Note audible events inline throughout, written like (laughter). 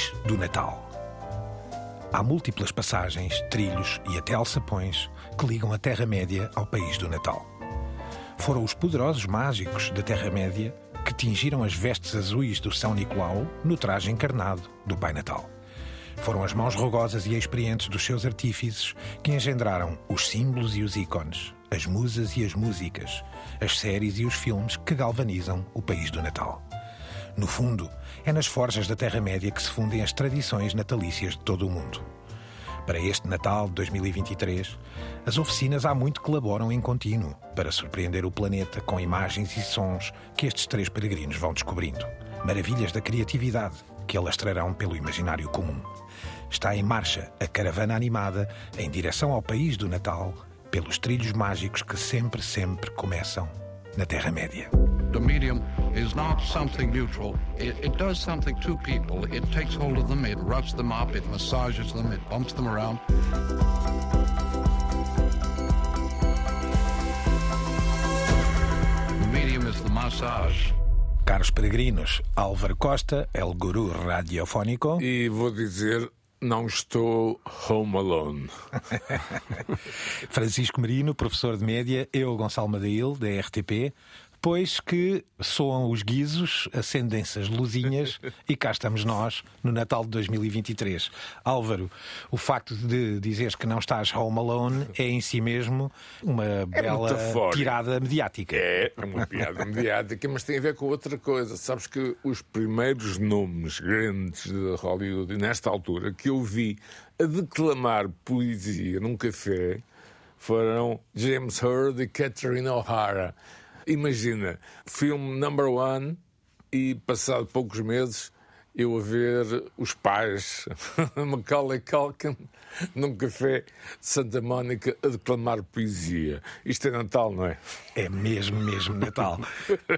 país do Natal. Há múltiplas passagens, trilhos e até alçapões que ligam a Terra-média ao país do Natal. Foram os poderosos mágicos da Terra-média que tingiram as vestes azuis do São Nicolau no traje encarnado do Pai Natal. Foram as mãos rugosas e experientes dos seus artífices que engendraram os símbolos e os ícones, as musas e as músicas, as séries e os filmes que galvanizam o país do Natal. No fundo, é nas forjas da Terra-média que se fundem as tradições natalícias de todo o mundo. Para este Natal de 2023, as oficinas há muito colaboram em contínuo para surpreender o planeta com imagens e sons que estes três peregrinos vão descobrindo. Maravilhas da criatividade que alastrarão pelo imaginário comum. Está em marcha a caravana animada em direção ao país do Natal, pelos trilhos mágicos que sempre, sempre começam na Terra-média. The medium is not something neutral. It, it, does something to people. It takes hold of them, it roughs them up, it massages them, it bumps them around. The medium is the massage. Caros peregrinos, Álvaro Costa, El Guru Radiofónico. E vou dizer, não estou home alone. (laughs) Francisco Marino, professor de média, eu, Gonçalo Madail, da RTP depois que soam os guizos, acendem-se as luzinhas (laughs) e cá estamos nós no Natal de 2023. Álvaro, o facto de dizeres que não estás home alone é em si mesmo uma é bela tirada mediática. É, é uma piada mediática, mas tem a ver com outra coisa. Sabes que os primeiros nomes grandes de Hollywood, nesta altura, que eu vi a declamar poesia num café foram James Hurd e Catherine O'Hara. Imagina, filme number one e passado poucos meses eu a ver os pais, (laughs) Macaulay Culkin, num café de Santa Mónica a declamar poesia. Isto é Natal, não é? É mesmo, mesmo Natal.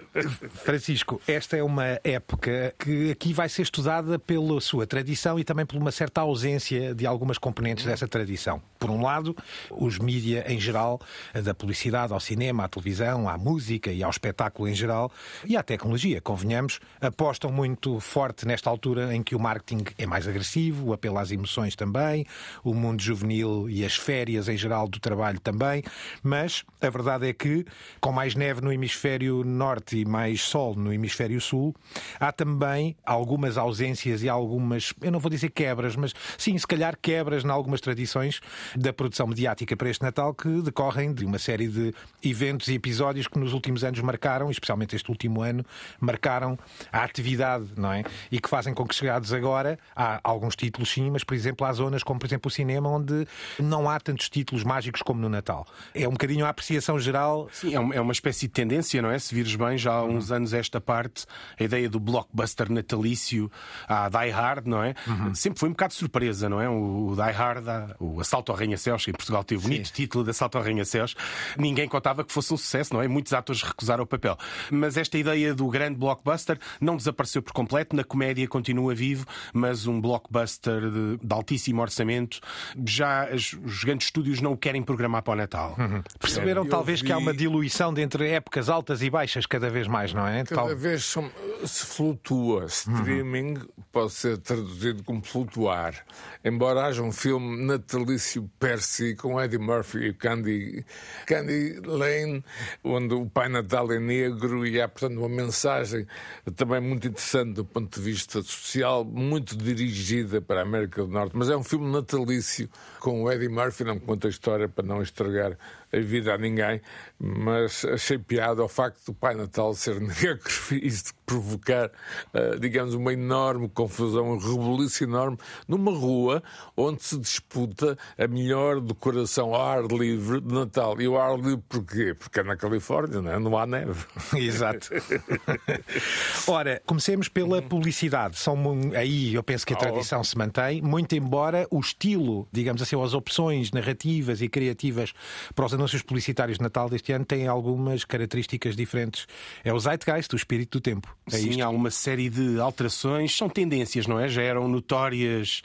(laughs) Francisco, esta é uma época que aqui vai ser estudada pela sua tradição e também por uma certa ausência de algumas componentes dessa tradição. Por um lado, os mídia em geral, da publicidade ao cinema, à televisão, à música e ao espetáculo em geral, e à tecnologia, convenhamos, apostam muito forte nesta altura em que o marketing é mais agressivo, o apelo às emoções também, o mundo juvenil e as férias em geral do trabalho também, mas a verdade é que, com mais neve no hemisfério norte e mais sol no hemisfério sul, há também algumas ausências e algumas, eu não vou dizer quebras, mas sim, se calhar quebras em algumas tradições da produção mediática para este Natal que decorrem de uma série de eventos e episódios que nos últimos anos marcaram, especialmente este último ano, marcaram a atividade, não é? E que fazem com que chegados agora há alguns títulos sim, mas por exemplo há zonas como por exemplo o cinema onde não há tantos títulos mágicos como no Natal. É um bocadinho a apreciação geral. Sim, é uma é espécie de tendência, não é? Se vires bem, já há uns uhum. anos esta parte, a ideia do blockbuster natalício à Die Hard, não é? Uhum. Sempre foi um bocado de surpresa, não é? O Die Hard, o Assalto ao Arranha-Céus, que em Portugal teve o bonito Sim. título de Assalto ao Arranha-Céus, ninguém contava que fosse um sucesso, não é? Muitos atores recusaram o papel. Mas esta ideia do grande blockbuster não desapareceu por completo, na comédia continua vivo, mas um blockbuster de, de altíssimo orçamento, já os grandes estúdios não o querem programar para o Natal. Uhum. Perceberam talvez vi... que há uma diluição entre épocas altas e baixas cada vez mais, não é? Cada Tal... vez se flutua. Streaming uhum. pode ser traduzido como flutuar. Embora haja um filme natalício Percy com Eddie Murphy e Candy, Candy Lane, onde o Pai Natal é negro e há, portanto, uma mensagem também muito interessante do ponto de vista social, muito dirigida para a América do Norte. Mas é um filme natalício com o Eddie Murphy, não me conta a história para não estragar a vida a ninguém, mas achei piada ao facto do Pai Natal ser (laughs) negro e provocar, uh, digamos, uma enorme confusão, um rebuliço enorme numa rua onde se disputa a melhor decoração ao ar livre de Natal. E o ar livre porquê? Porque é na Califórnia, não, é? não há neve. (laughs) Exato. Ora, comecemos pela publicidade. São, aí eu penso que a tradição oh. se mantém, muito embora o estilo, digamos assim, as opções narrativas e criativas para os anúncios publicitários de Natal deste ano têm algumas características diferentes. É o zeitgeist, o espírito do tempo. É Sim, isto? há uma série de alterações, são tendências, não é? Já eram notórias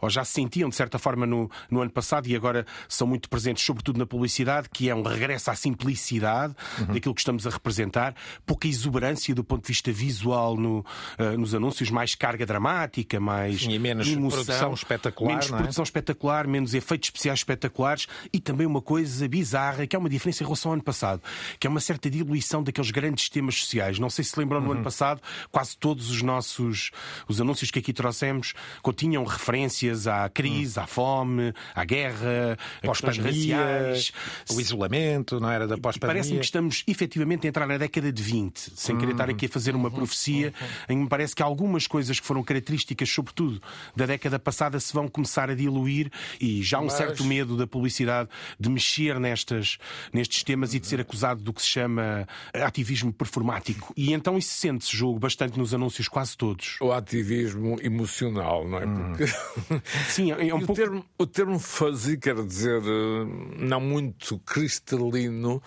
ou já se sentiam de certa forma no, no ano passado e agora são muito presentes, sobretudo na publicidade, que é um regresso à simplicidade Uhum. daquilo que estamos a representar, pouca exuberância do ponto de vista visual no, eh, nos anúncios, mais carga dramática, mais Sim, e menos emoção, produção espetacular, menos é? produção espetacular, menos efeitos especiais espetaculares e também uma coisa bizarra, que é uma diferença em relação ao ano passado, que é uma certa diluição daqueles grandes temas sociais. Não sei se lembram no ano Uhum. Passado, quase todos os nossos os anúncios que aqui trouxemos continham referências à crise, à fome, à guerra, a questões raciais. o isolamento, não era da Parece-me pós-pandemia. que estamos efetivamente a entrar na década de 20, sem querer estar aqui a fazer uma profecia, em que me parece que algumas coisas que foram características, sobretudo, da década passada, se vão começar a diluir e já há um Mas- certo medo da publicidade de mexer nestas, nestes temas e de ser acusado do que se chama ativismo performático. E então isso sente-se, julgo, bastante nos anúncios, quase todos. O ativismo emocional, não é? Porque (laughs) Sim, é um E o, pouco. termo, o termo fuzzy quer dizer eh, não muito cristalino,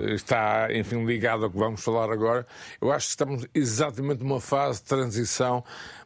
eh, está, enfim, ligado ao que vamos falar agora. Eu acho que estamos exatamente numa fase de transição,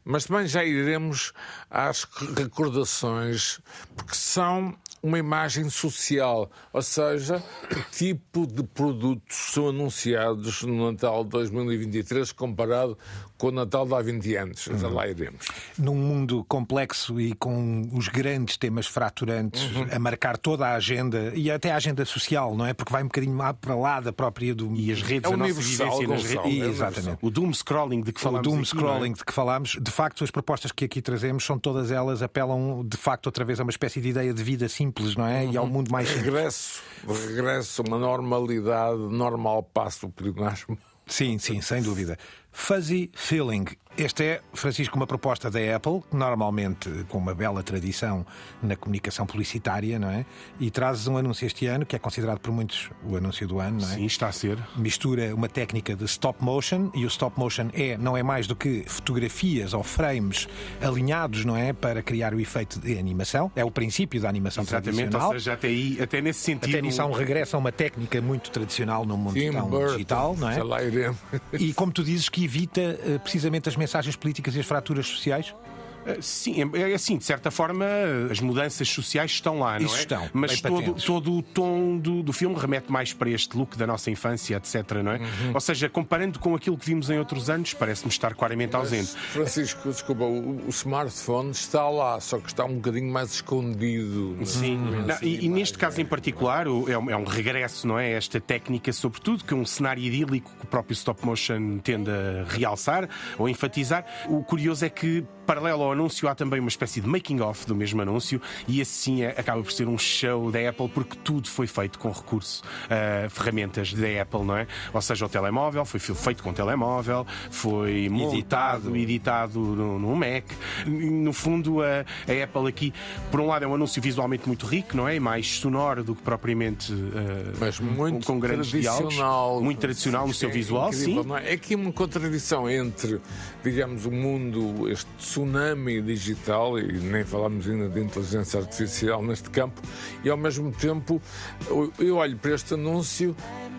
mas também já iremos às recordações, porque são uma imagem social, ou seja, que tipo de produtos são anunciados no Natal de 2023 comparado com o Natal de há 20 anos. Já lá iremos. Num mundo complexo e com os grandes temas fraturantes Uhum. a marcar toda a agenda e até a agenda social, não é? Porque vai um bocadinho lá para lá da própria do. E as redes, É a nossa universal, vivência nas redes. é Exatamente. O doom scrolling de que O falámos doom aqui, não é? scrolling de que falámos, de facto, as propostas que aqui trazemos são todas elas apelam de facto outra vez a uma espécie de ideia de vida simples, não é? E ao mundo mais simples. Regresso, regresso uma normalidade, normal passo do pleonasmo. Sim, sim, sem dúvida. Fuzzy Feeling. Este é, Francisco, uma proposta da Apple, normalmente com uma bela tradição na comunicação publicitária, não é? E trazes um anúncio este ano, que é considerado por muitos o anúncio do ano, não é? Sim, está a ser. mistura uma técnica de stop motion e o stop motion é não é mais do que fotografias ou frames alinhados, não é, para criar o efeito de animação. É o princípio da animação Exatamente, tradicional. ou seja, até aí, até nesse sentido. Até nisso há um regresso a uma técnica muito tradicional no mundo Tim tão Burton, digital, não é? Já lá iremos. E como tu dizes, que evita eh, precisamente as mensagens políticas e as fraturas sociais? Sim, é é assim, de certa forma, as mudanças sociais estão lá, não Isso é? estão, Mas todo, patentes. todo o tom do, do filme remete mais para este look da nossa infância, etc. Não é? Uhum. Ou seja, comparando com aquilo que vimos em outros anos, parece-me estar claramente ausente. Francisco, desculpa, o, o smartphone está lá, só que está um bocadinho mais escondido. na Sim, sequência Não, de e, e neste caso em particular o- é um, é um regresso, não é? Esta técnica, sobretudo, que é um cenário idílico que o próprio stop motion tende a realçar ou enfatizar. O curioso é que, paralelo ao anúncio, há também uma espécie de making-of do mesmo anúncio e esse sim é- acaba por ser um show da Apple porque tudo foi feito com recurso a ferramentas da Apple, não é? Ou seja, o telemóvel foi feito com telemóvel, foi montado, editado no, no Mac. No fundo, a, a Apple aqui, por um lado, é um anúncio visualmente muito rico, não é? E mais sonoro do que propriamente eh, Mas muito com grandes diálogos. tradicional. Muito tradicional no seu É visual, incrível, sim. É É aqui uma contradição entre, digamos, o mundo, este tsunami digital, e nem falamos ainda de inteligência artificial neste campo, e ao mesmo tempo eu olho para este anúncio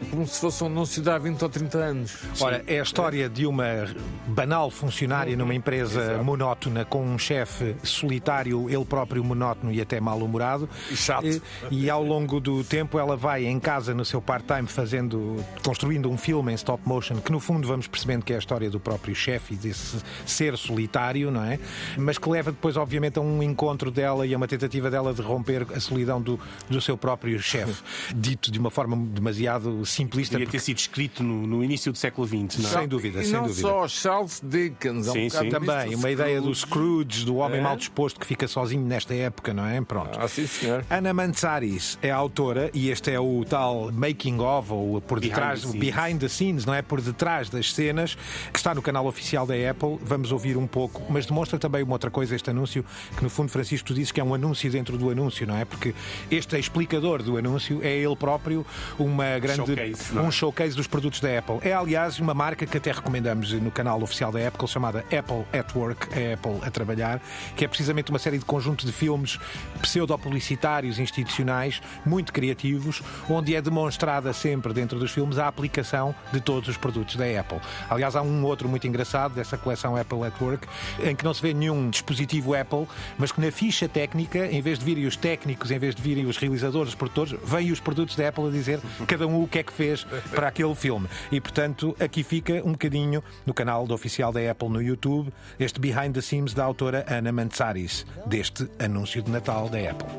como se fosse um anúncio de há 20 ou 30 anos. Ora, é a história de uma banal funcionária numa empresa Exato. monótona com um chefe solitário, ele próprio monótono e até mal-humorado. E chato. E, e ao longo do tempo ela vai em casa no seu part-time fazendo, construindo um filme em stop motion que no fundo vamos percebendo que é a história do próprio chefe e desse ser solitário, não é? Mas que leva depois obviamente a um encontro dela e a uma tentativa dela de romper a solidão do, do seu próprio chefe. (laughs) Dito de uma forma demasiado simplista. Devia porque- ter sido escrito no, no início do século XX, não é? Sem dúvida, e sem não dúvida. só Charles Dickens, há um Sim. Também, uma ideia do Scrooge. Do homem É? mal disposto que fica sozinho nesta época, não é? Pronto. Ah, sim, senhor. Ana Manzaris é a autora e este é o tal making of, ou por Behind detrás, the o scenes. behind the scenes, não é? Por detrás das cenas, que está no canal oficial da Apple. Vamos ouvir um pouco, mas demonstra também também uma outra coisa, este anúncio, que no fundo, Francisco, tu dizes que é um anúncio dentro do anúncio, não é? Porque este explicador do anúncio é ele próprio uma grande, Showcase, não é? um showcase dos produtos da Apple. É, aliás, uma marca que até recomendamos no canal oficial da Apple, chamada Apple at Work, é Apple a trabalhar, que é precisamente uma série de conjunto de filmes pseudo-publicitários institucionais, muito criativos, onde é demonstrada sempre dentro dos filmes a aplicação de todos os produtos da Apple. Aliás, há um outro muito engraçado dessa coleção Apple at Work, em que não se vê nenhum dispositivo Apple, mas que na ficha técnica, em vez de virem os técnicos, em vez de virem os realizadores, os produtores, vêm os produtos da Apple a dizer cada um o que é que fez para aquele filme. E, portanto, aqui fica um bocadinho no canal do oficial da Apple no YouTube, este behind the scenes da autora Ana Mantsaris, deste anúncio de Natal da Apple.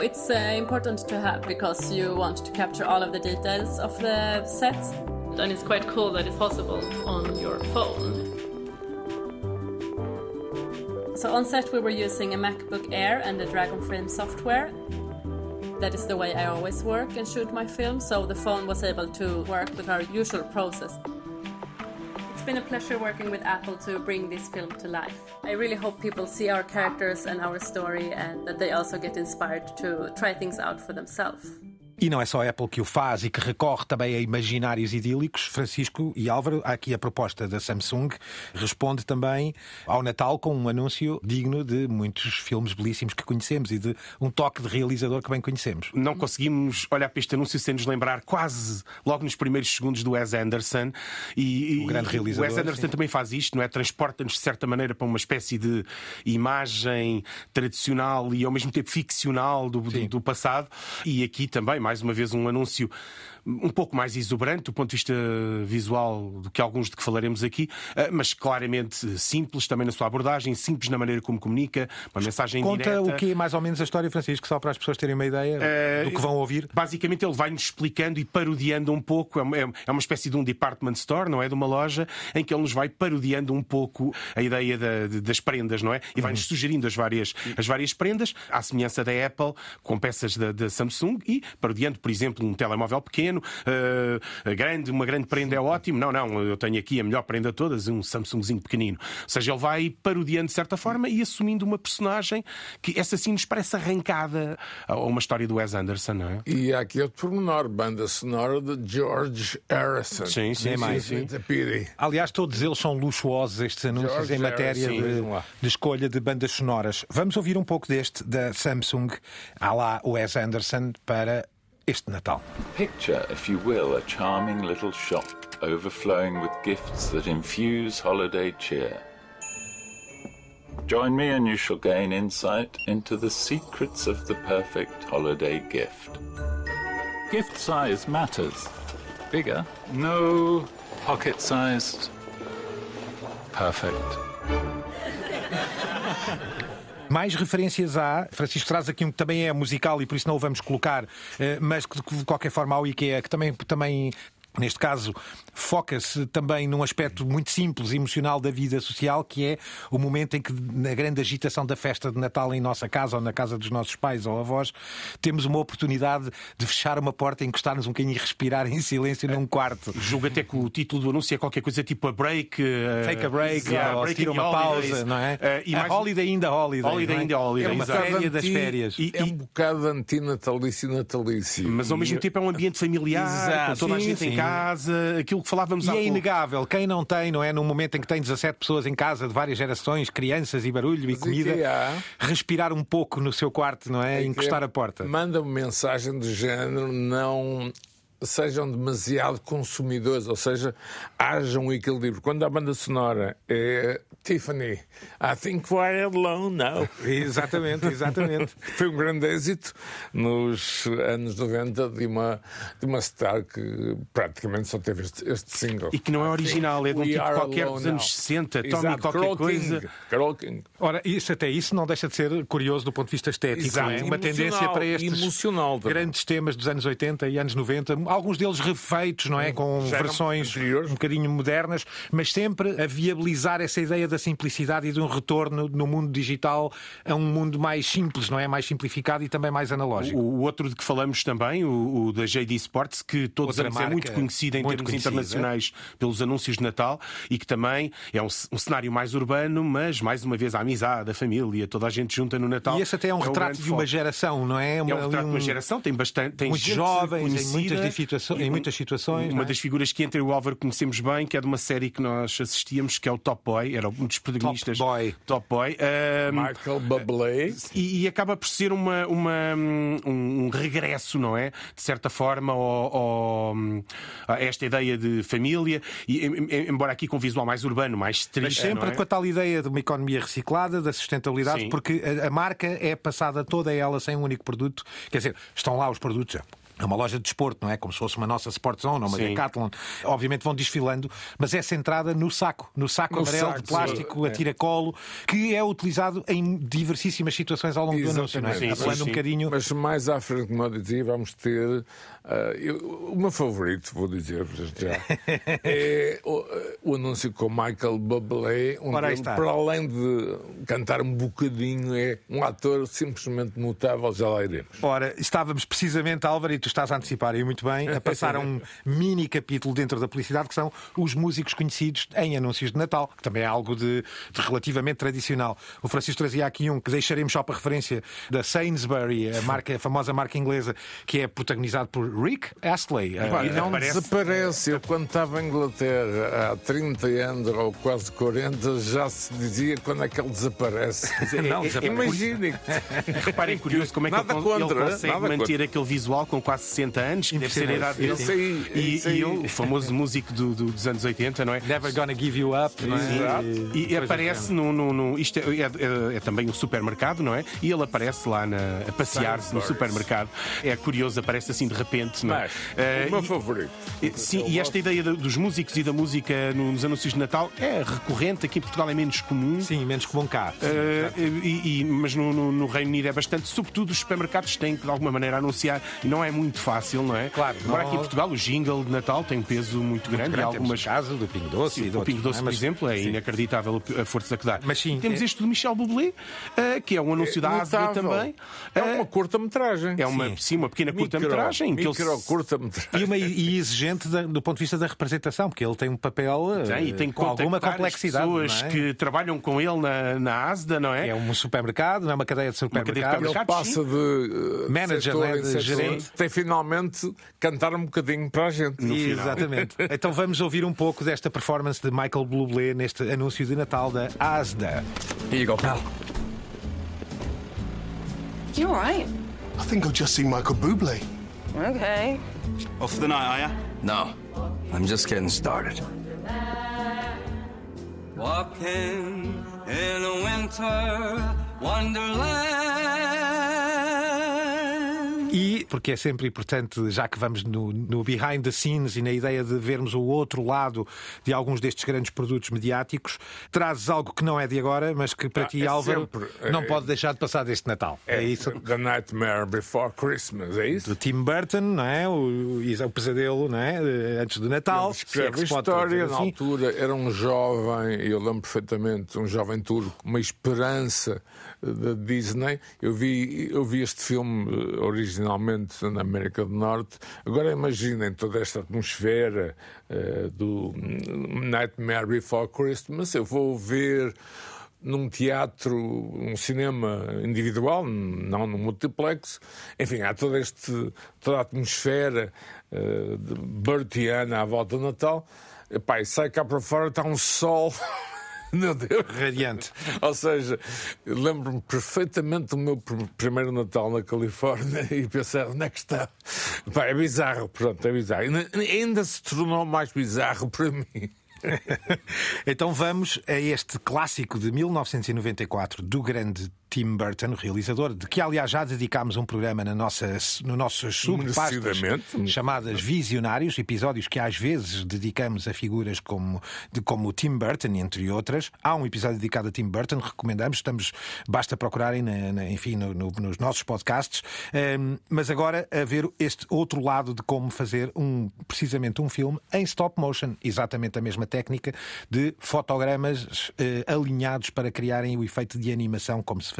It's uh, important to have because you want to capture all of the details of the sets. and it's quite cool that it's possible on your phone. So on set we were using a MacBook Air and the Dragon Frame software. That is the way I always work and shoot my film, so the phone was able to work with our usual process. It's been a pleasure working with Apple to bring this film to life. I really hope people see our characters and our story and that they also get inspired to try things out for themselves. E não é só a Apple que o faz e que recorre também a imaginários idílicos. Francisco e Álvaro, há aqui a proposta da Samsung responde também ao Natal com um anúncio digno de muitos filmes belíssimos que conhecemos e de um toque de realizador que bem conhecemos. Não conseguimos olhar para este anúncio sem nos lembrar quase logo nos primeiros segundos do Wes Anderson. E, O grande e realizador, O Wes Anderson sim. também faz isto, não é? Transporta-nos de certa maneira para uma espécie de imagem tradicional e ao mesmo tempo ficcional do, do, do passado. E aqui também, mais uma vez, um anúncio um pouco mais exuberante do ponto de vista visual do que alguns de que falaremos aqui, eh, mas claramente simples também na sua abordagem, simples na maneira como comunica, uma mensagem Conta direta. o que é mais ou menos a história, Francisco, só para as pessoas terem uma ideia Eh, do que vão ouvir. Basicamente, ele vai-nos explicando e parodiando um pouco. É uma, é uma espécie de um department store, não é? De uma loja, em que ele nos vai parodiando um pouco a ideia da- das prendas, não é? E vai-nos sugerindo as várias, as várias prendas, à semelhança da Apple, com peças da, da Samsung e parodiando, por exemplo, um telemóvel pequeno, eh, grande, uma grande prenda é ótimo. Não, não, eu tenho aqui a melhor prenda de todas, um Samsungzinho pequenino. Ou seja, ele vai parodiando de certa forma e assumindo uma personagem que essa sim nos parece arrancada a uma história do Wes Anderson, não é? E há aqui outro pormenor, banda sonora de George Harrison. Sim, sim, mais, sim. Aliás, todos eles são luxuosos, estes anúncios George em matéria de, de escolha de bandas sonoras. Vamos ouvir um pouco deste da Samsung, à lá Wes Anderson, para Natal. Picture, if you will, a charming little shop overflowing with gifts that infuse holiday cheer. Join me and you shall gain insight into the secrets of the perfect holiday gift. Gift size matters. Bigger? No. Pocket sized? Perfect. (laughs) Mais referências há. Francisco traz aqui um que também é musical e por isso não o vamos colocar, eh, mas que de qualquer forma ao IKEA, que também, também neste caso, foca-se também num aspecto muito simples e emocional da vida social, que é o momento em que, na grande agitação da festa de Natal em nossa casa ou na casa dos nossos pais ou avós, temos uma oportunidade de fechar uma porta, encostar-nos um bocadinho e respirar em silêncio num quarto. Julgo até que o título do anúncio é qualquer coisa tipo a break. eh, Take a break, yeah, ou break tira uma pausa, holidays. não é? Eh, e a mais- holiday in the holiday. Holiday não é? in the holiday, É uma férias das férias. E- É um bocado antinatalício e natalício. Mas ao mesmo tempo é um ambiente familiar, Exato. com toda a Sim, gente em sim. Casa, aquilo que falávamos E há é pouco. inegável, quem não tem, não é? Num momento em que tem 17 pessoas em casa de várias gerações, crianças e barulho e comida, respirar um pouco no seu quarto, não é? É que Encostar a porta. Manda uma mensagem do género: não sejam demasiado consumidores, ou seja, haja um equilíbrio. Quando a banda sonora é Tiffany, I think we're alone now. Exatamente, exatamente. (laughs) Foi um grande êxito nos anos 90 de uma, de uma star que praticamente só teve este, este single. E que não é original, é de um We tipo qualquer dos anos now. 60, Tommy Exato, qualquer Carole coisa. King, Carole King. Ora, isso até isso não deixa de ser curioso do ponto de vista estético. Exato. não é? Uma tendência para estes grandes temas dos anos 80 e anos 90, alguns deles refeitos, não é? Com Já versões um bocadinho modernas, mas sempre a viabilizar essa ideia da simplicidade e de um retorno no mundo digital a um mundo mais simples, não é? Mais simplificado e também mais analógico. O, o outro de que falamos também, o, o da JD Sports, que todos Outra os anos é muito marca conhecido em muito termos conhecida. internacionais pelos anúncios de Natal e que também é um, um cenário mais urbano, mas mais uma vez a amizade, a família, toda a gente junta no Natal. E esse até é um o retrato de uma geração, não é? É um retrato de uma geração, tem bastante. Tem gente jovens, em conhecida, muitas situações- em um- muitas situações, Uma é? das figuras que entre o Álvaro conhecemos bem, que é de uma série que nós assistíamos, que é o Top Boy, era um dos protagonistas. Boy. Top Boy. Ahm, Michael Bublé. e, e acaba por ser uma, uma, um, um regresso, não é? De certa forma, ao, ao- a esta ideia de família, e, em- em- embora aqui com um visual mais urbano, mais Mas triste. sempre não é? com a tal ideia de uma economia reciclada, da sustentabilidade, Sim. porque a, a marca é passada toda ela sem um único produto. Quer dizer, estão lá os produtos. É uma loja de desporto, não é? Como se fosse uma nossa Sport Zone ou uma Sim. Decathlon. Obviamente vão desfilando, mas é centrada no saco, no saco No amarelo saco, de plástico, sim. a tiracolo, que é utilizado em diversíssimas situações ao longo do anúncio, não é? Exatamente. Sim, Apelando sim, um bocadinho. Mas mais à frente, como eu dizia, vamos ter. eu- o meu favorito, vou dizer já, (laughs) é o, o anúncio com Michael Bublé, onde ele, para além de cantar um bocadinho, é um ator simplesmente notável, já lá iremos. Ora, estávamos precisamente, Álvaro, e tu estás a antecipar aí muito bem, a passar a um (laughs) mini capítulo dentro da publicidade que são os músicos conhecidos em anúncios de Natal, que também é algo de, de relativamente tradicional. O Francisco trazia aqui um que deixaremos só para referência da Sainsbury, a, (laughs) marca, a famosa marca inglesa, que é protagonizado por Rick Astley. Pá, e não aparece- desaparece. Eu, quando estava em Inglaterra há 30 anos ou quase 40, já se dizia quando é que ele desaparece. Não, desaparece. Imaginem. (laughs) Reparem curioso como é que Nada ele, contra, ele consegue nada manter contra. aquele visual com quase 60 anos, que deve ser a idade dele. Aí, e, e ele, o famoso músico do- do- dos anos 80, não é? Never Gonna Give You Up. não é? Exato. E coisa aparece no, no, no- Isto é, é- é- é também um supermercado, não é? E ele aparece lá na- a passear-se no supermercado. É curioso, aparece assim de repente, não é? Mas, Eh, o meu e- favorito. e- Sim, e esta ideia do- dos músicos e da música nos anúncios de Natal é recorrente, aqui em Portugal é menos comum. Sim, menos comum cá. Eh, e- e- mas no, no- no Reino Unido é bastante, sobretudo os supermercados têm que de alguma maneira anunciar e não é muito fácil, não é? Claro, Agora aqui em Portugal o jingle de Natal tem um peso muito, grande, e Grande, temos algumas o caso do Pingo Doce e de o outros, Pingo Doce, é? por Mas- exemplo, é sim. inacreditável a força que dá. Mas sim, Temos é- este do Michel Bublé, eh, que é um anúncio da Asda Notável. também. É Eh, uma curta-metragem. é uma, sim. sim, uma pequena curta-metragem. que ele se- Micro curta-metragem. E, uma, e exigente da- do ponto de vista da representação, porque ele tem um papel eh, Tem, e tem que com alguma complexidade. pessoas não é? que trabalham com ele na, na Asda, não é? É um supermercado, não é uma cadeia de cadeia de supermercados. Ele passa de uh, Manager, né, de gerente. tem finalmente cantar um bocadinho para a gente. Exatamente. (laughs) então vamos ouvir um pouco desta performance de Michael Bublé neste anúncio de Natal da Asda. Here you go, pal. You alright? I think I've just seen Michael Bublé. Okay. Off for the night, are ya? No, I'm just getting started. Walking in a winter wonderland. E, porque é sempre importante, já que vamos no, no behind the scenes e na ideia de vermos o outro lado de alguns destes grandes produtos mediáticos, trazes algo que não é de agora, mas que para Ah, ti, é Álvaro, sempre. não É- pode deixar de passar deste Natal. É, isso. The Nightmare Before Christmas, é isso? Do Tim Burton, não é? O, o, pesadelo, não é? Antes do Natal. Ele escreve é história, dizer na assim. altura era um jovem, eu lembro perfeitamente, um jovem turco, uma esperança eh, da Disney. Eu vi, eu vi este filme eh, originalmente na América do Norte. Agora imaginem toda esta atmosfera eh, do Nightmare Before Christmas. Eu vou ver num teatro, um cinema individual, não num multiplex. Enfim, há todo este, toda a atmosfera eh, de Bertiana à volta do Natal. E sai cá para fora, está um sol. (laughs) (laughs) Meu Deus! Radiante. Ou seja, lembro-me perfeitamente do meu pr- primeiro Natal na Califórnia (laughs) e pensei, onde é que está? Pá, é bizarro, pronto, é bizarro. Ainda, ainda se tornou mais bizarro para mim. (laughs) então vamos a este clássico de 1994 do grande Tim Burton, realizador, de que aliás já dedicámos um programa na nossa, no nossas subpastas chamadas Visionários, episódios que às vezes dedicamos a figuras como, de, como o Tim Burton, entre outras. Há um episódio dedicado a Tim Burton, recomendamos, estamos, basta procurarem na, na- enfim, no- no- nos nossos podcasts. Ahm, mas agora a ver este outro lado de como fazer um, precisamente um filme em stop motion, exatamente a mesma técnica de fotogramas eh, alinhados para criarem o efeito de animação como se fazia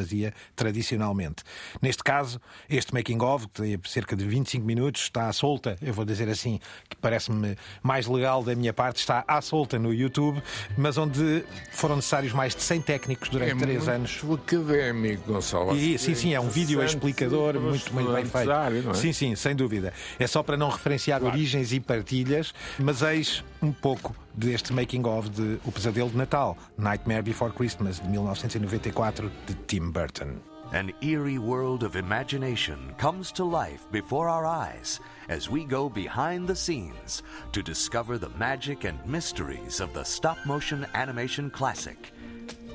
tradicionalmente. Neste caso, este making of, que tem cerca de 25 minutos, está à solta, eu vou dizer assim, que parece-me mais legal da minha parte, está à solta no YouTube, mas onde foram necessários mais de 100 técnicos durante É três muito anos. académico, Gonçalo. E, sim, sim, é um vídeo explicador muito, muito bem feito. área, é? Sim, sim, sem dúvida. É só para não referenciar origens e partilhas, mas eis um pouco deste making of de O Pesadelo de Natal, Nightmare Before Christmas, de 1994, de Tim Burton. An eerie world of imagination comes to life before our eyes as we go behind the scenes to discover the magic and mysteries of the stop motion animation classic,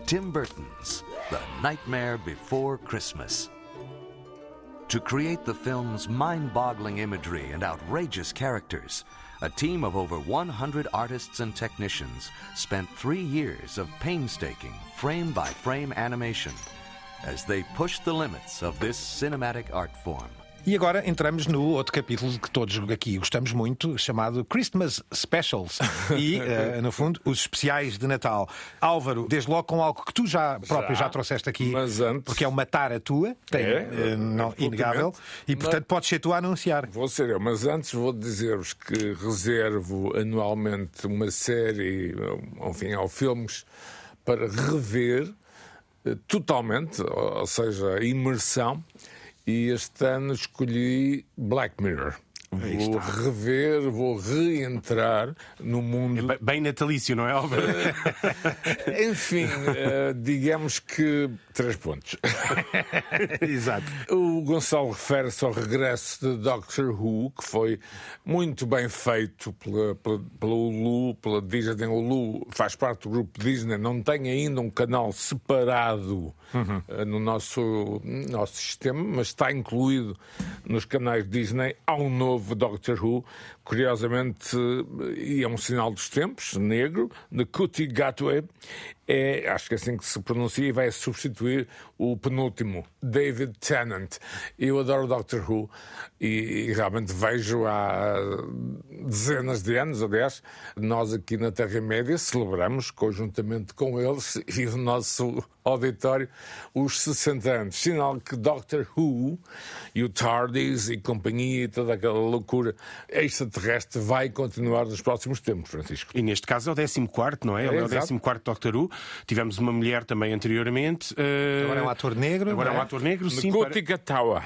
Tim Burton's The Nightmare Before Christmas. To create the film's mind boggling imagery and outrageous characters, a team of over 100 artists and technicians spent three years of painstaking frame by frame animation as they pushed the limits of this cinematic art form. E agora entramos no outro capítulo que todos aqui gostamos muito, chamado Christmas Specials. E, (laughs) eh, no fundo, os especiais de Natal. Álvaro, desde logo com algo que tu já próprio já, Já. trouxeste aqui, Mas antes- porque é uma tara tua, tem, É, eh, não, inegável, e portanto podes ser tu a anunciar. Vou ser eu, mas antes vou dizer-vos que reservo anualmente uma série, enfim, ou filmes para rever eh, totalmente, ou ou seja, imersão, e este ano escolhi Black Mirror. Vou rever, vou reentrar no mundo. Bem- Bem natalício, não é, Álvaro? (laughs) Enfim, eh, digamos que três pontos. (laughs) Exato. O Gonçalo refere-se ao regresso de Doctor Who, que foi muito bem feito pela, pela, pela Hulu, pela Disney. Hulu faz parte do grupo Disney, não tem ainda um canal separado eh, no nosso, nosso sistema, mas está incluído nos canais Disney. Há um novo Doctor Who, curiosamente, e é um sinal dos tempos, negro, de Kuti Gatwe. É, acho que é assim que se pronuncia, e vai substituir o penúltimo, David Tennant. Eu adoro Doctor Who e, e realmente vejo há dezenas de anos, aliás, nós aqui na Terra-média celebramos, conjuntamente com eles e o nosso auditório, os 60 anos. Sinal que Doctor Who e o TARDIS e companhia e toda aquela loucura extraterrestre vai continuar nos próximos tempos, Francisco. E neste caso é o 14, não é? Ele é o exato. 14 Doctor Who. Tivemos uma mulher também anteriormente. eh, Agora é um ator negro. Agora é não um ator negro, sim. Kuti Gatawa.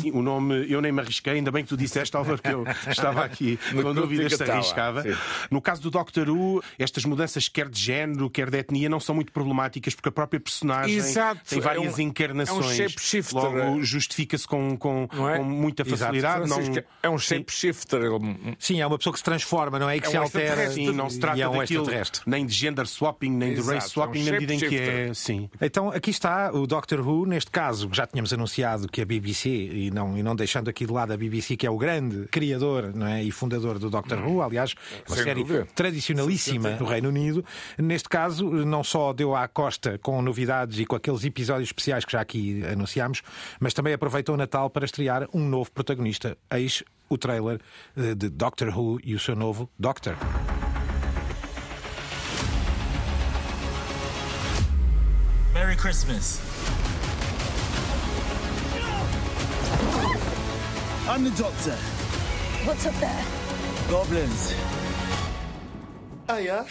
Sim, o nome eu nem me arrisquei, ainda bem que tu disseste, Álvaro, que eu (laughs) estava aqui com dúvidas se arriscava. sim. No caso do Doctor Who, estas mudanças, quer de género, quer de etnia, não são muito problemáticas, porque a própria personagem Exato, tem várias é um- encarnações. é um shapeshifter. Logo, justifica-se com, com, é? com muita facilidade. Não... É um shapeshifter. Ele- Sim, é uma pessoa que se transforma, não é? E que É se um altera. Sim, não se trata é um daquilo, nem de gender swapping, nem de Exato, race swapping, é um na medida em que é. Sim. Então aqui está o Doctor Who, neste caso, já tínhamos anunciado que a BBC, e não, e não deixando aqui de lado a BBC, que é o grande criador não é? e fundador do Doctor Who, aliás, uma Sem série dúvida. tradicionalíssima do Reino Unido, neste caso não só deu à costa com novidades e com aqueles episódios especiais que já aqui anunciámos, mas também aproveitou o Natal para estrear um novo protagonista. Eis o trailer eh, de Doctor Who e o seu novo Doctor. Merry Christmas. I'm the doctor. What's up there? Goblins. Hiya.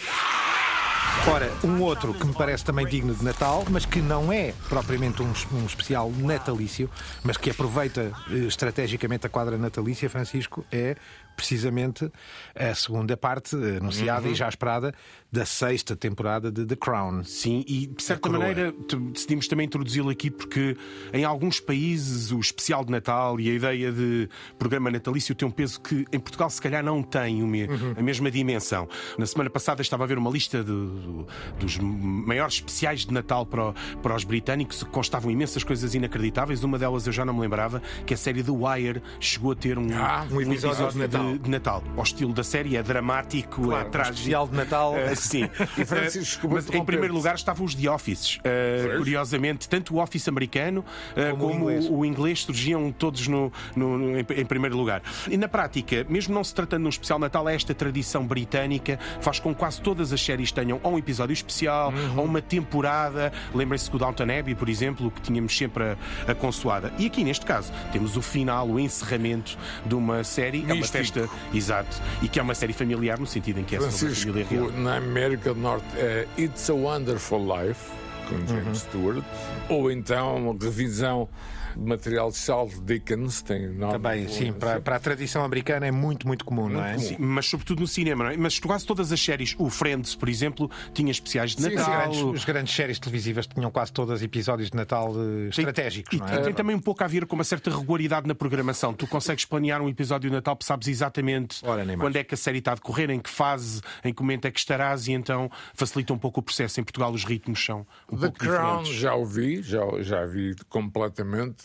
Ora, um outro que me parece também digno de Natal, mas que não é propriamente um, um especial natalício, mas que aproveita eh, estrategicamente a quadra natalícia, Francisco, é precisamente a segunda parte, eh, anunciada e já esperada, da sexta temporada de The Crown. Sim, e de certa maneira decidimos também introduzi-lo aqui porque em alguns países o especial de Natal e a ideia de programa natalício tem um peso que em Portugal se calhar não tem o me- a mesma dimensão. Na semana passada estava a ver uma lista de do- dos maiores especiais de Natal para, o- para os britânicos. Constavam imensas coisas inacreditáveis. Uma delas eu já não me lembrava, que a série The Wire chegou a ter um, Ah, um episódio de Natal. de, de Natal. Ao estilo da série, é dramático, Claro, é um trágico. especial de Natal. Eh, sim. (laughs) E Francisco, Eh, mas em primeiro lugar estavam os The Offices. Eh, curiosamente, tanto o Office americano eh, Como o como, inglês. o inglês surgiam todos no, no- no- em, em primeiro lugar. E na prática, mesmo não se tratando de um especial Natal, é esta tradição britânica faz com que quase todas as séries tenham ou um episódio especial Uhum. ou uma temporada. Lembrem-se do Downton Abbey, por exemplo, que tínhamos sempre a, a consoada. E aqui neste caso temos o final, o encerramento de uma série. É uma Místico. festa, exato, e que é uma série familiar no sentido em que é Francisco, família real. na América do Norte, é It's a Wonderful Life, com James Uhum. Stewart, ou então uma revisão material de Charles Dickens, tem nome Também, sim, para, para a tradição americana é muito, muito comum, não é? Sim, mas sobretudo no cinema, não é? Mas quase todas as séries, o Friends, por exemplo, tinha especiais de Sim, os, Natal. grandes, os grandes séries televisivas tinham quase todas episódios de Natal eh, estratégicos, E não é? tem também um pouco a ver com uma certa regularidade na programação. Tu consegues planear um episódio de Natal, sabes exatamente Ora, quando é que a série está a decorrer, em que fase, em que momento é que estarás, e então facilita um pouco o processo. Em Portugal, os ritmos são um The pouco Crown diferentes. já o vi, já, já vi completamente.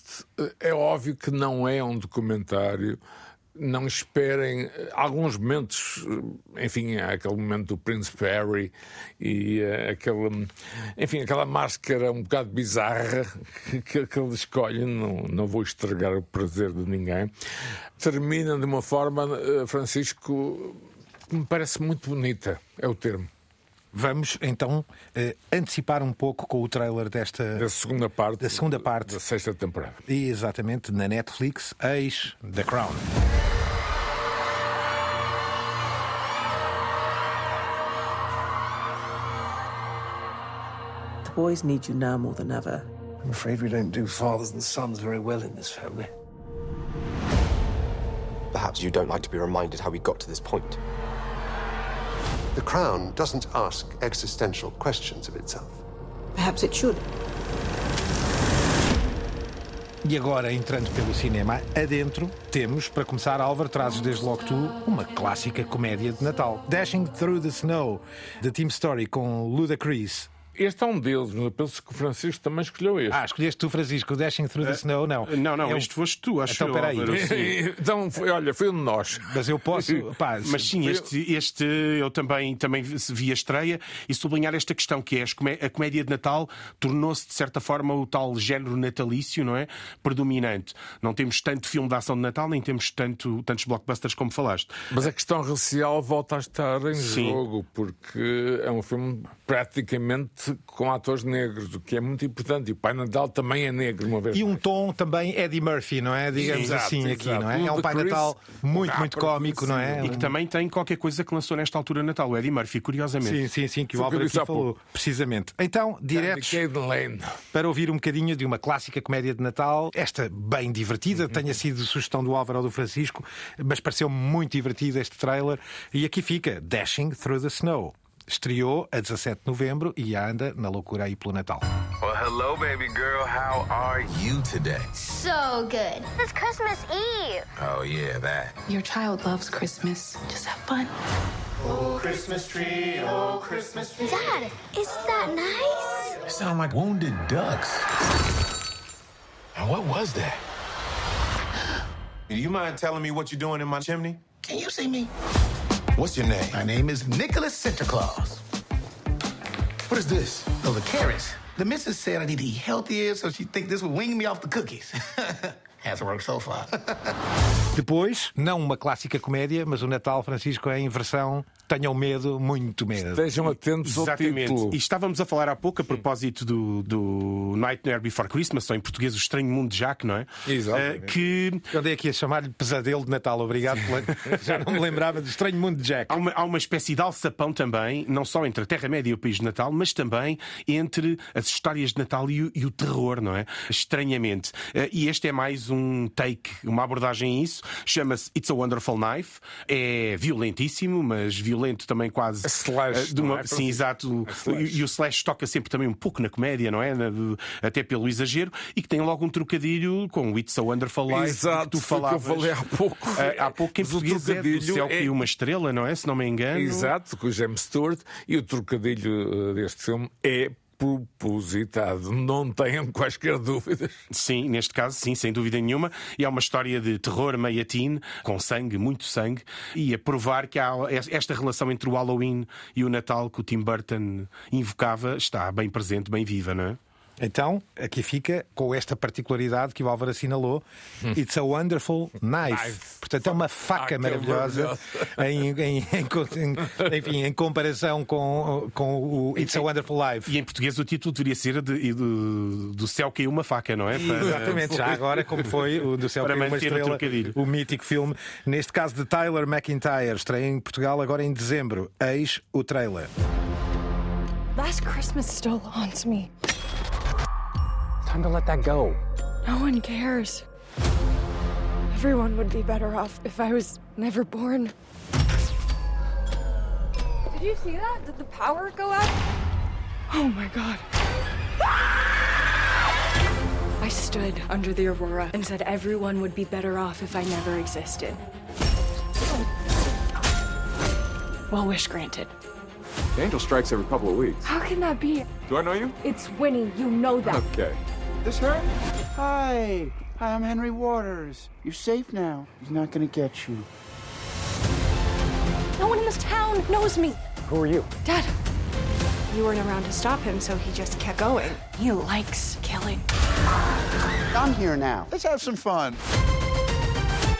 É óbvio que não é um documentário. Não esperem alguns momentos, enfim, há aquele momento do Príncipe Harry e eh, aquele, enfim, aquela máscara um bocado bizarra (laughs) que, que ele escolhe. Não, não vou estragar o prazer de ninguém. Termina de uma forma, eh, Francisco, que me parece muito bonita, é o termo. Vamos então eh, antecipar um pouco com o trailer desta. Da segunda parte. Da segunda parte. Da sexta temporada. E exatamente na Netflix, eis The Crown. The boys need you now more than ever. I'm afraid we don't do fathers and sons very well in this family. Perhaps you don't like to be reminded how we got to this point. The Crown doesn't ask existential questions of itself. Perhaps it should. E agora, entrando pelo cinema adentro, temos, para começar, Álvaro, trazes desde logo tu uma clássica comédia de Natal. Dashing Through the Snow, da Team Story, com Ludacris. Este é um deles, mas eu penso que o Francisco também escolheu este. Ah, escolheste tu, Francisco, Dashing Through the Snow? Não. Não, não, É um- este foste tu, acho Então, eu, peraí. Álvaro, (laughs) então, foi- olha, foi um de nós. Mas eu posso. (laughs) Pá, Mas sim, este, este eu também, também vi a estreia e sublinhar esta questão que é a comédia de Natal tornou-se de certa forma o tal género natalício, não é? Predominante. Não temos tanto filme de ação de Natal, nem temos tanto, tantos blockbusters como falaste. Mas a questão racial volta a estar em Sim. jogo, porque é um filme praticamente com atores negros, o que é muito importante. E o Pai Natal também é negro, uma vez. E um tom também Eddie Murphy, não é? Digamos Exato, assim aqui, exato. não é? É um O Pai Chris, Natal o muito, rapper muito cómico, não é? E que também tem qualquer coisa que lançou nesta altura de Natal, o Eddie Murphy, curiosamente. Sim, sim, sim, que o o Álvaro aqui falou, precisamente. Então, diretos para ouvir um bocadinho de uma clássica comédia de Natal, esta bem divertida, tenha sido sugestão do Álvaro ou do Francisco, mas pareceu muito divertido este trailer. E aqui fica Dashing Through the Snow. Estreou a 17 de novembro e anda na loucura aí pelo Natal. Well, hello, baby girl. How are you today? So good. It's Christmas Eve. Oh, yeah, that. Your child loves Christmas. Just have fun. Oh, Christmas tree, oh, Christmas tree. Dad, isn't that nice? They sound like wounded ducks. And what was that? Do you mind telling me what you're doing in my chimney? Can you see me? What's your name? My name is Nicholas Santa Claus. What is this? Oh, the carrots. The missus said I need to eat healthier, so she think this will wing me off the cookies. (laughs) Has worked so far. Depois, não uma clássica comédia, mas o Natal Francisco é em versão Tenham medo, muito medo. Estejam atentos ao Exatamente. título. E estávamos a falar há pouco a propósito do, do Nightmare Before Christmas, ou em português o Estranho Mundo de Jack, não é? Exatamente. Eh, que Eu andei aqui a chamar-lhe pesadelo de Natal, obrigado. Pela... (laughs) Já não me lembrava do estranho mundo de Jack. Há uma, há uma espécie de alçapão também, não só entre a Terra-média e o País de Natal, mas também entre as histórias de Natal e o, e o terror, não é? Estranhamente. Eh, E este é mais um, um take, uma abordagem a isso. Chama-se It's a Wonderful Knife. É violentíssimo, mas violento também quase. A slash, eh, uma- é? Sim, exato. E, e o Slash toca sempre também um pouco na comédia, não é? Na- de- até pelo exagero. E que tem logo um trocadilho com o It's a Wonderful Life. Exato, que tu o que eu falavas. falei há pouco. Eh, há pouco em português é do trocadilho céu é- uma estrela, não é? Se não me engano. Exato, com o James Stewart. E o trocadilho eh, deste filme é propositado. Não tenham quaisquer dúvidas. Sim, neste caso, sim, sem dúvida nenhuma. E é uma história de terror meia teen, com sangue, muito sangue, e a provar que há esta relação entre o Halloween e o Natal que o Tim Burton invocava está bem presente, bem viva, não é? Então, aqui fica com esta particularidade que o Álvaro assinalou: It's a Wonderful Knife. Knife. Portanto, é uma faca Faca maravilhosa, em, em- em- enfim, em comparação com, com o It's a Wonderful Life. E em português o título deveria ser de, do, do Céu Caiu uma Faca, não é? Para- Exatamente, já agora, como foi o do Céu Para Caiu uma o Estrela, trocadilho. o mítico filme, neste caso de Tyler McIntyre, estreia em Portugal agora em dezembro. Eis o trailer. Last Christmas still haunts me. Time to let that go. No one cares. Everyone would be better off if I was never born. Did you see that? Did the power go out? Oh my god. I stood under the aurora and said everyone would be better off if I never existed. Well, wish granted. The angel strikes every couple of weeks. How can that be? Do I know you? It's Winnie. You know that. Okay. This her? Hi. Hi, I'm Henry Waters. You're safe now. He's not gonna get you. No one in this town knows me. Who are you? Dad. You weren't around to stop him, so he just kept going. He likes killing. I'm here now. Let's have some fun.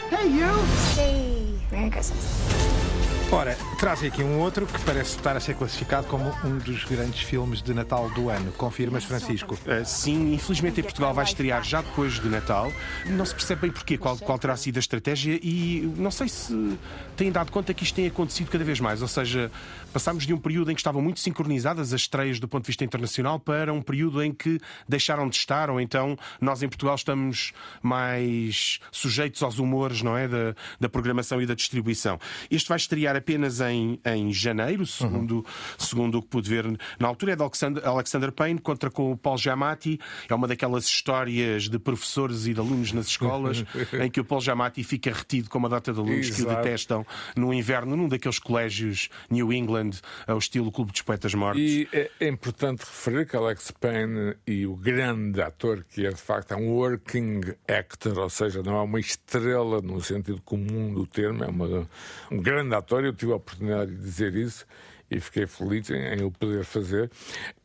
Hey, you! Hey. Merry Christmas. Ora, trazem aqui um outro que parece estar a ser classificado como um dos grandes filmes de Natal do ano. Confirmas, Francisco? Uh, sim, infelizmente em Portugal vai estrear já depois de Natal. Não se percebe bem porquê, qual, qual terá sido a estratégia e não sei se têm dado conta que isto tem acontecido cada vez mais. Ou seja, passámos de um período em que estavam muito sincronizadas as estreias do ponto de vista internacional para um período em que deixaram de estar, ou então nós em Portugal estamos mais sujeitos aos humores não é, da, da programação e da distribuição. Este vai estrear apenas em, em janeiro, segundo, segundo o que pude ver na altura, é de Alexander, Alexander Payne contra com o Paul Giamatti. É uma daquelas histórias de professores e de alunos nas escolas (laughs) em que o Paul Giamatti fica retido com uma data de alunos que o Exato. detestam no inverno, num daqueles colégios New England, ao estilo Clube dos Poetas Mortos. E é, é importante referir que Alex Payne e o grande ator que é de facto é um working actor, ou seja, não é uma estrela no sentido comum do termo, é uma- um grande ator. Eu tive a oportunidade dizer isso e fiquei feliz em, em o poder fazer.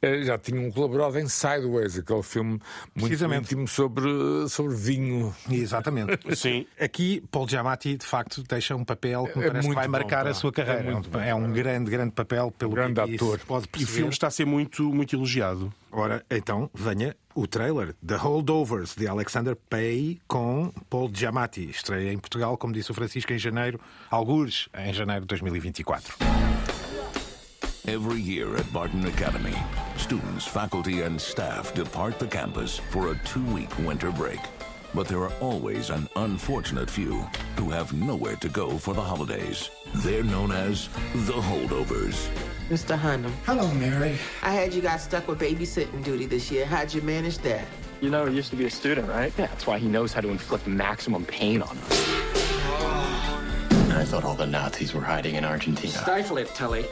Eh, Já tinham colaborado em Sideways, aquele filme muito íntimo sobre, sobre vinho. Exatamente. (laughs) Sim. Aqui, Paul Giamatti, de facto, deixa um papel que me É parece que vai bom, marcar pá. a sua carreira. É muito bom. É um grande, grande papel, pelo grande ator. Pode E o perceber. filme está a ser muito, muito elogiado. Ora, então, venha o trailer The Holdovers, de Alexander Pay, com Paul Giamatti. Estreia em Portugal, como disse o Francisco, em janeiro, algures em janeiro de 2024. Every year at Barton Academy, students, faculty, and staff depart the campus for a two week winter break. But there are always an unfortunate few who have nowhere to go for the holidays. They're known as the holdovers. Mr. Hunnam. Hello, Mary. I heard you got stuck with babysitting duty this year. How'd you manage that? You know, he used to be a student, right? Yeah, that's why he knows how to inflict maximum pain on us. Oh. I thought all the Nazis were hiding in Argentina. Stifle it, Tully.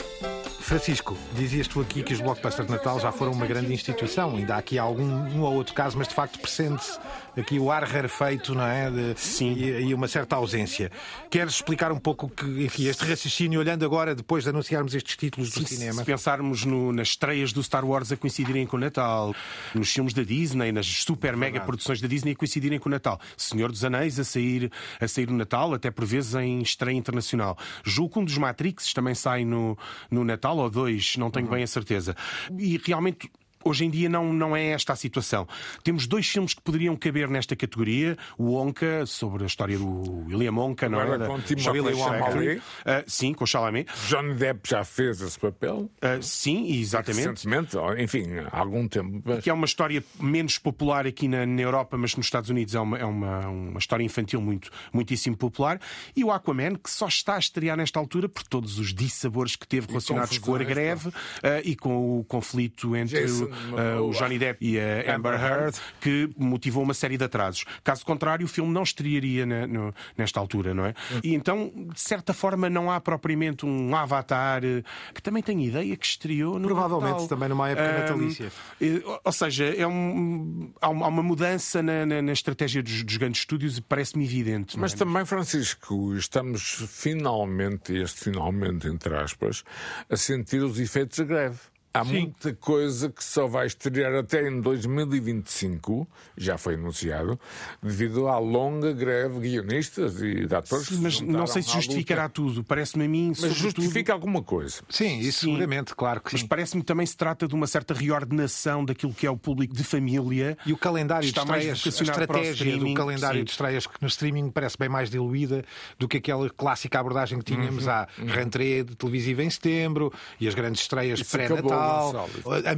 Francisco, dizias tu aqui que os blockbusters de Natal já foram uma grande instituição. Ainda há aqui algum um ou outro caso, mas de facto pressente-se aqui o ar rarefeito, não é? De, Sim. E, e uma certa ausência. Queres explicar um pouco que, enfim, este raciocínio, olhando agora, depois de anunciarmos estes títulos do cinema? Se pensarmos no- nas estreias do Star Wars a coincidirem com o Natal, nos filmes da Disney, nas super mega produções da Disney a coincidirem com o Natal, Senhor dos Anéis a sair, a sair no Natal, até por vezes em estreia internacional. Julgo que um dos Matrix também sai no, no Natal, ou dois, não tenho bem a certeza. E realmente Hoje em dia não, não é esta a situação. Temos dois filmes que poderiam caber nesta categoria: o Onca, sobre a história do William Onca, não Agora é? com Timothée Chalamet. Ah, sim, com Chalamet. Johnny Depp já fez esse papel. Ah, sim, exatamente. Recentemente, enfim, há algum tempo. mas- Que é uma história menos popular aqui na, na Europa, mas nos Estados Unidos é uma, é uma, uma história infantil muito, muitíssimo popular. E o Aquaman, que só está a estrear nesta altura por todos os dissabores que teve relacionados com a greve ah, e com o conflito entre Jason o, Momoa. o Johnny Depp e a Amber Heard, que motivou uma série de atrasos. Caso contrário, o filme não estrearia na- no- nesta altura, não é? E então, de certa forma, não há propriamente um Avatar eh, que também tem ideia que estreou no Provavelmente Natal. também numa época Ah, natalícia. eh, Ou seja, é um- há uma há uma mudança na, na- na estratégia dos, dos grandes estúdios e parece-me evidente. Mas é? também, Francisco, estamos finalmente, este finalmente, entre aspas, a sentir os efeitos da greve. Há muita coisa que só vai estrear até em 2025, já foi anunciado, devido à longa greve de guionistas e de atores. Sim, mas não sei se justificará luta. tudo. Parece-me a mim. Mas sobretudo- justifica alguma coisa. Sim, isso Sim. seguramente, claro que Mas sim. parece-me que também se trata de uma certa reordenação daquilo que é o público de família. E o calendário Está de mais estreias, a para o estratégia do calendário sim. de estreias que no streaming parece bem mais diluída do que aquela clássica abordagem que tínhamos Uhum, à rentrée de televisiva em setembro e as grandes estreias pré-natal,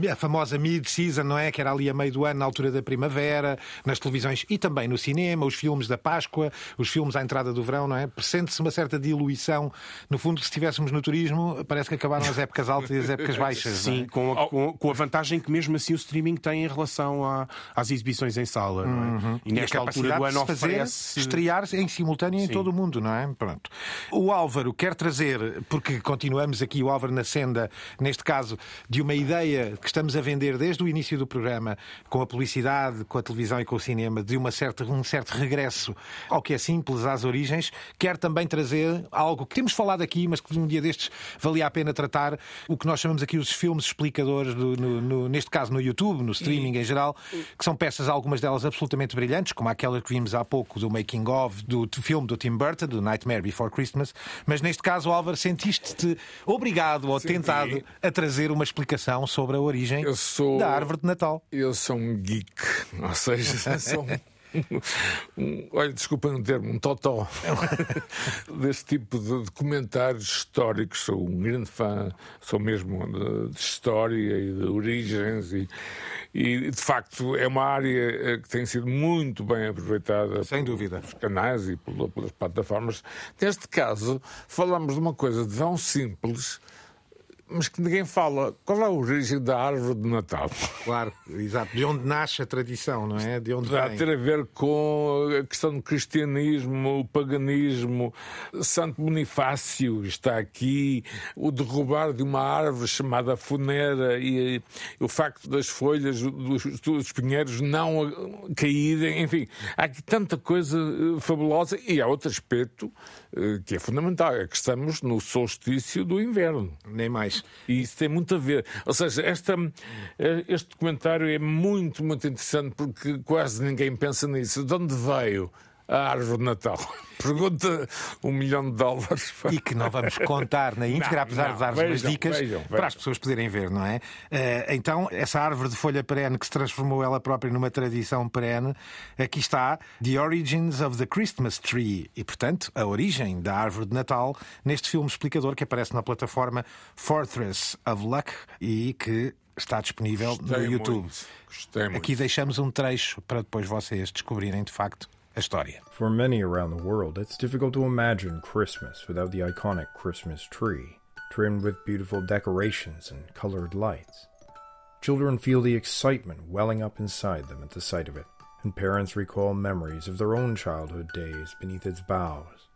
a, a famosa mid-season, não é? Que era ali a meio do ano, na altura da primavera, nas televisões e também no cinema, os filmes da Páscoa, os filmes à entrada do verão, não é? Sente-se uma certa diluição. No fundo, se estivéssemos no turismo, parece que acabaram as épocas altas e as épocas (laughs) baixas. é? Sim, com a, com, com a vantagem que mesmo assim o streaming tem em relação à- às exibições em sala. não é? Uhum. E nesta a altura do ano fazer, oferece. estrear em simultâneo em Sim. todo o mundo, não é? Pronto. O Álvaro quer trazer, porque continuamos aqui o Álvaro na senda, neste caso, de uma ideia que estamos a vender desde o início do programa, com a publicidade, com a televisão e com o cinema, de uma certa, um certo regresso ao que é simples, às origens, quer também trazer algo que temos falado aqui, mas que um dia destes valia a pena tratar, o que nós chamamos aqui os filmes explicadores, do- no- no- neste caso no YouTube, no streaming em geral, que são peças, algumas delas absolutamente brilhantes, como aquela que vimos há pouco do Making of, do t- filme do Tim Burton, do Nightmare Before Christmas. Mas neste caso, Álvaro, sentiste-te obrigado ou Senti. tentado a trazer uma explicação sobre a origem sou- da árvore de Natal. Eu sou um geek, (laughs) ou seja, sou um, olha, desculpem o termo, um totó (laughs) desse tipo de documentários históricos. Sou um grande fã, sou mesmo de, de história e de origens e, e, de facto é uma área eh, que tem sido muito bem aproveitada Sem dúvida. pelos canais e pela- pelas plataformas. Neste caso, falamos de uma coisa tão simples mas que ninguém fala. Qual é a origem da árvore de Natal? Claro, exato. De onde nasce a tradição, não é? De onde Terá vem. ter a ver com a questão do cristianismo, o paganismo. Santo Bonifácio está aqui, o derrubar de uma árvore chamada funera e, o facto das folhas dos, dos pinheiros não caírem. Enfim, há aqui tanta coisa eh, fabulosa e há outro aspecto que é fundamental: é que estamos no solstício do inverno. Nem mais. E isso tem muito a ver. Ou seja, esta, eh, este documentário é muito, muito interessante porque quase ninguém pensa nisso. De onde veio a árvore de Natal? (laughs) Pergunta um milhão de dólares. E que não vamos contar na íntegra, Não, apesar não, de dar umas dicas vejam, para vejam. as pessoas poderem ver, não é? Eh, Então, essa árvore de folha perene que se transformou ela própria numa tradição perene, aqui está The Origins of the Christmas Tree e, portanto, a origem da árvore de Natal neste filme explicador que aparece na plataforma Fortress of Luck e que está disponível Gostei no YouTube. muito, gostei muito. Aqui deixamos um trecho para depois vocês descobrirem de facto história. For many around the world, it's difficult to imagine Christmas without the iconic Christmas tree, trimmed with beautiful decorations and colored lights. Children feel the excitement welling up inside them at the sight of it, and parents recall memories of their own childhood days beneath its boughs.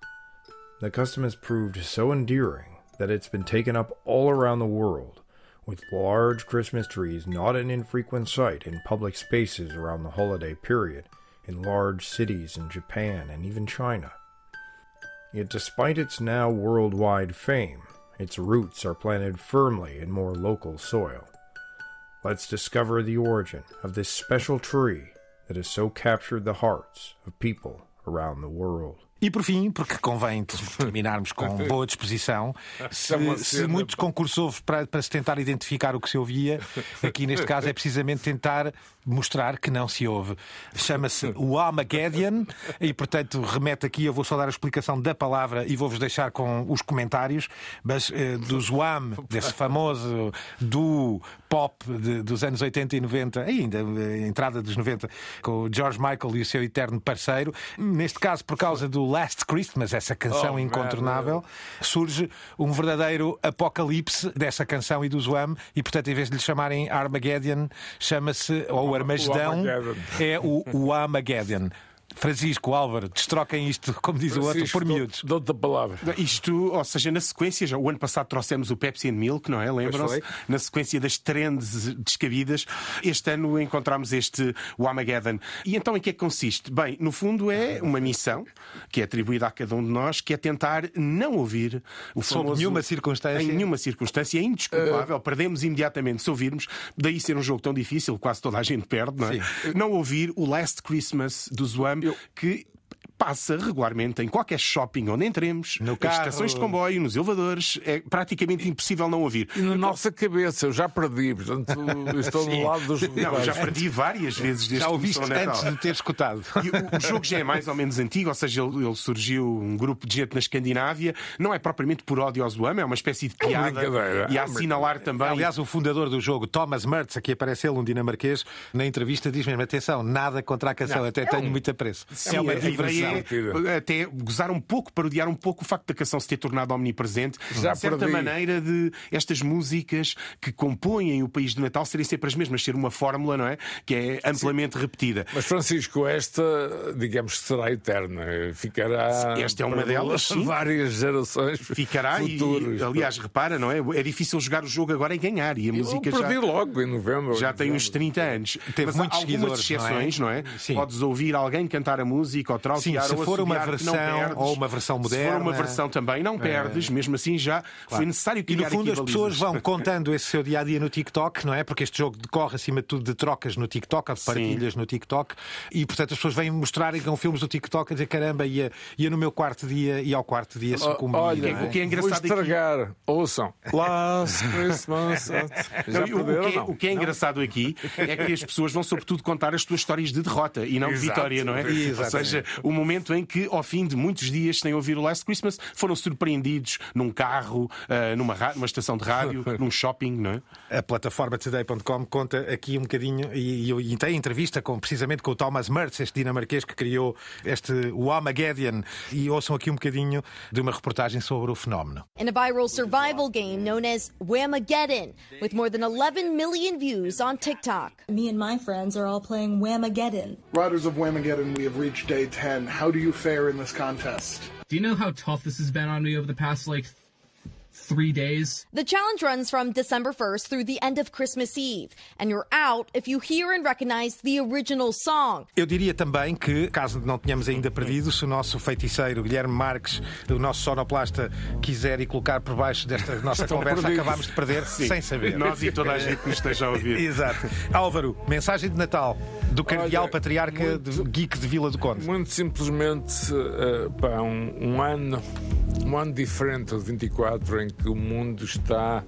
The custom has proved so endearing that it's been taken up all around the world, with large Christmas trees not an infrequent sight in public spaces around the holiday period, in large cities in Japan and even China. Yet, despite its now worldwide fame, its roots are planted firmly in more local soil. Let's discover the origin of this special tree that has so captured the hearts of people around the world. E por fim, porque convém terminarmos com (laughs) boa disposição, se, se muitos concursos houve para, para se tentar identificar o que se ouvia, aqui neste caso é precisamente tentar mostrar que não se ouve. Chama-se o Armageddon e, portanto, remete aqui. Eu vou só dar a explicação da palavra e vou-vos deixar com os comentários, mas eh, do Wham, desse famoso do pop de, dos anos 80 e 90, ainda eh, entrada dos 90, com o George Michael e o seu eterno parceiro. Neste caso, por causa do Last Christmas, essa canção Oh, incontornável, surge um verdadeiro apocalipse dessa canção e do Wham e, portanto, em vez de lhe chamarem Armageddon, chama-se, ou Armagedão, é o, o Armageddon. Francisco, Álvaro, destroquem isto, como diz o outro, Francisco, por dou- miúdos. Dou-te a palavra. Isto, ou seja, na sequência, já, o ano passado trouxemos o Pepsi and Milk, não é? Lembram-se? Na sequência das trends descabidas, este ano encontramos este o Armageddon. E então em que é que consiste? Bem, no fundo é uma missão que é atribuída a cada um de nós, que é tentar não ouvir o Sob famoso... nenhuma circunstância. Em nenhuma circunstância. É indesculpável. Perdemos imediatamente se ouvirmos. Daí ser um jogo tão difícil, quase toda a gente perde, não é? Não ouvir o Last Christmas do Zwam, que passa regularmente em qualquer shopping onde entremos, No nas carro. estações de comboio, nos elevadores, é praticamente impossível não ouvir. E na nossa cabeça, eu já perdi, portanto, (laughs) estou do lado dos Não, já perdi várias vezes desde Já que ouviste antes de ter escutado. E o, o jogo já é mais ou menos antigo, ou seja, ele, ele surgiu um grupo de gente na Escandinávia, não é propriamente por ódio ao Zoama, é uma espécie de piada brincadeira, e é a assinalar também. Aliás, o fundador do jogo, Thomas Mertz, aqui aparece ele, um dinamarquês, na entrevista diz mesmo: atenção, nada contra a canção, Não, até é tenho um- muito apreço. Sim, é uma ideia diversão. Até gozar um pouco, parodiar um pouco o facto da canção se ter tornado omnipresente. Já de certa perdi. maneira, de estas músicas que compõem o país de Natal serem sempre as mesmas, ser uma fórmula, não é? Que é amplamente repetida. Mas, Francisco, esta, digamos que será eterna. Ficará. Esta é uma delas, (laughs) sim. Várias gerações Ficará e, aliás, repara, não é? É difícil jogar o jogo agora e ganhar. E a música eu perdi já, logo em novembro. já em tem uns dezembro. 30 anos. Teve Mas muitos há algumas seguidores, não é? exceções, não é? Sim. Podes ouvir alguém cantar a música ou Sim, se for uma que versão perdes. ou uma versão Se for moderna. uma versão também, não perdes. Mesmo assim, já foi necessário E criar no fundo aqui as pessoas vão (laughs) contando esse seu dia a dia no TikTok, não é? Porque este jogo decorre acima de tudo de trocas no TikTok, ou de partilhas no TikTok, e portanto as pessoas vêm mostrarem com filmes do TikTok a dizer caramba, ia, ia no meu quarto dia e ao quarto dia sucumbi. Olha, não é? o que é engraçado vou estragar. Ouçam. (laughs) Last Christmas. Já Não, e o- que é, não? o que é engraçado aqui é que as pessoas vão sobretudo contar as suas histórias de derrota e não de Exato. vitória, não é? Ou seja, o momento em que, ao fim de muitos dias sem ouvir o Last Christmas, foram surpreendidos num carro, ah, numa, numa estação de rádio, (laughs) num shopping, não é? A plataforma Today.com conta aqui um bocadinho e, e, e tem entrevista com, precisamente com o Thomas Mertz, este dinamarquês que criou este o Armageddon, e ouçam aqui um bocadinho de uma reportagem sobre o fenómeno. in a viral survival game known as Whamageddon, with more than 11 million views on TikTok. Me and my friends are all playing Whamageddon. Riders of Whamageddon, we have reached day 10. How do you fare in this contest? Do you know how tough this has been on me over the past like three days? The challenge runs from December 1st through the end of Christmas Eve, and you're out if you hear and recognize the original song. Eu diria também que, caso não tenhamos ainda perdido, se o nosso feiticeiro Guilherme Marques, o nosso sonoplasta, quiser e colocar por baixo desta (laughs) nossa conversa, acabamos de perder Sim. sem saber. Nós e toda a gente que nos esteja a ouvir. (laughs) Exato. Álvaro, mensagem de Natal do cardeal patriarca de geek de Vila do Conde. Muito simplesmente, pá, um, um ano, um ano diferente, o de 24, em que o mundo está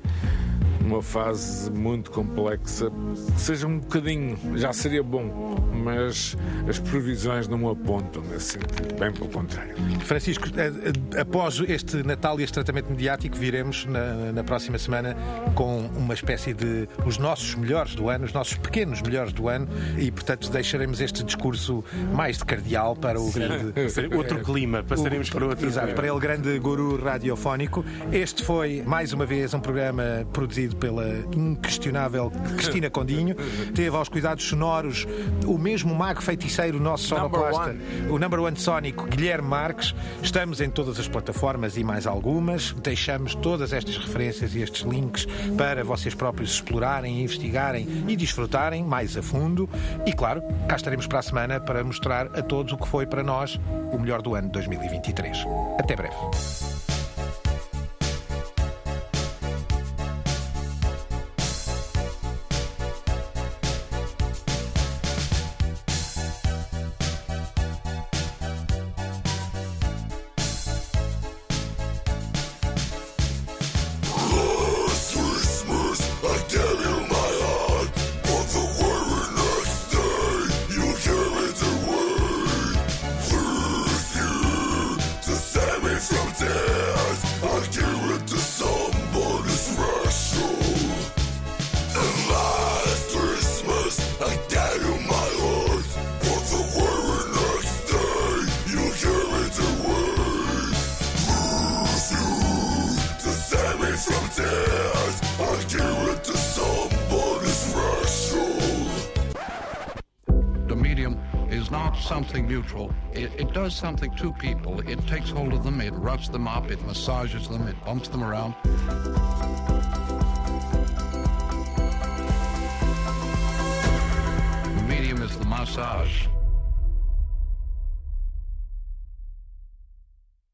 numa fase muito complexa. Que seja um bocadinho, já seria bom, mas as previsões não apontam nesse sentido, bem pelo contrário. Francisco, a- a- após este Natal e este tratamento mediático, viremos na, na próxima semana com uma espécie de os nossos melhores do ano, os nossos pequenos melhores do ano, e portanto deixaremos este discurso mais de cardeal para o grande. (laughs) Outro clima, passaremos para outro Exato, clima. para ele grande guru radiofónico. Este foi, mais uma vez, um programa produzido pela inquestionável Cristina Condinho. Teve aos cuidados sonoros o mesmo mago feiticeiro, nosso sonoplasta, o number one sónico Guilherme Marques. Estamos em todas as plataformas e mais algumas. Deixamos todas estas referências e estes links para vocês próprios explorarem, investigarem e desfrutarem mais a fundo. E claro, cá estaremos para a semana para mostrar a todos o que foi para nós o melhor do ano de 2023. Até breve. Does something to people. It takes hold of them, it roughs them up, it massages them, it bumps them around.